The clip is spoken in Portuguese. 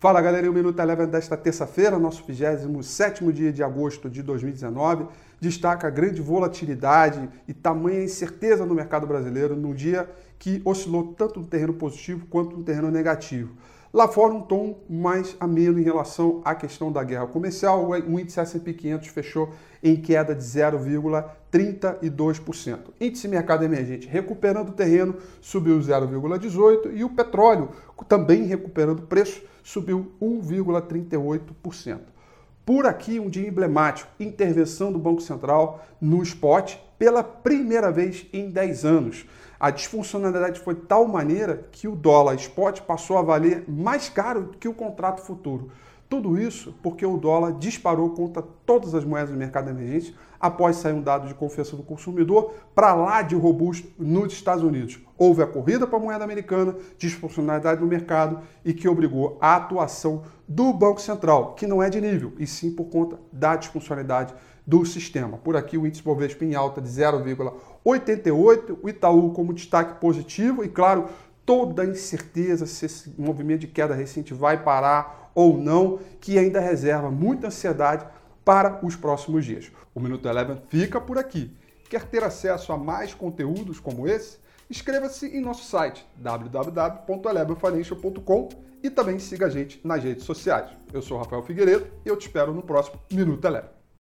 Fala galera, o Minuto Eleven desta terça-feira, nosso 27 dia de agosto de 2019, destaca a grande volatilidade e tamanha incerteza no mercado brasileiro num dia que oscilou tanto no terreno positivo quanto no terreno negativo. Lá fora, um tom mais ameno em relação à questão da guerra comercial. O índice S&P 500 fechou em queda de 0,32%. Índice mercado emergente recuperando terreno, subiu 0,18% e o petróleo, também recuperando preço, subiu 1,38%. Por aqui, um dia emblemático, intervenção do Banco Central no spot pela primeira vez em 10 anos. A disfuncionalidade foi tal maneira que o dólar spot passou a valer mais caro que o contrato futuro. Tudo isso porque o dólar disparou contra todas as moedas do mercado emergente após sair um dado de confiança do consumidor para lá de robusto nos Estados Unidos. Houve a corrida para a moeda americana, disfuncionalidade no mercado e que obrigou a atuação do Banco Central, que não é de nível, e sim por conta da disfuncionalidade do sistema. Por aqui o índice Bovespa em alta de 0,88, o Itaú como destaque positivo e claro, toda incerteza se esse movimento de queda recente vai parar ou não, que ainda reserva muita ansiedade para os próximos dias. O Minuto Eleven fica por aqui. Quer ter acesso a mais conteúdos como esse? Inscreva-se em nosso site www.elevenfinancial.com e também siga a gente nas redes sociais. Eu sou Rafael Figueiredo e eu te espero no próximo Minuto Eleven.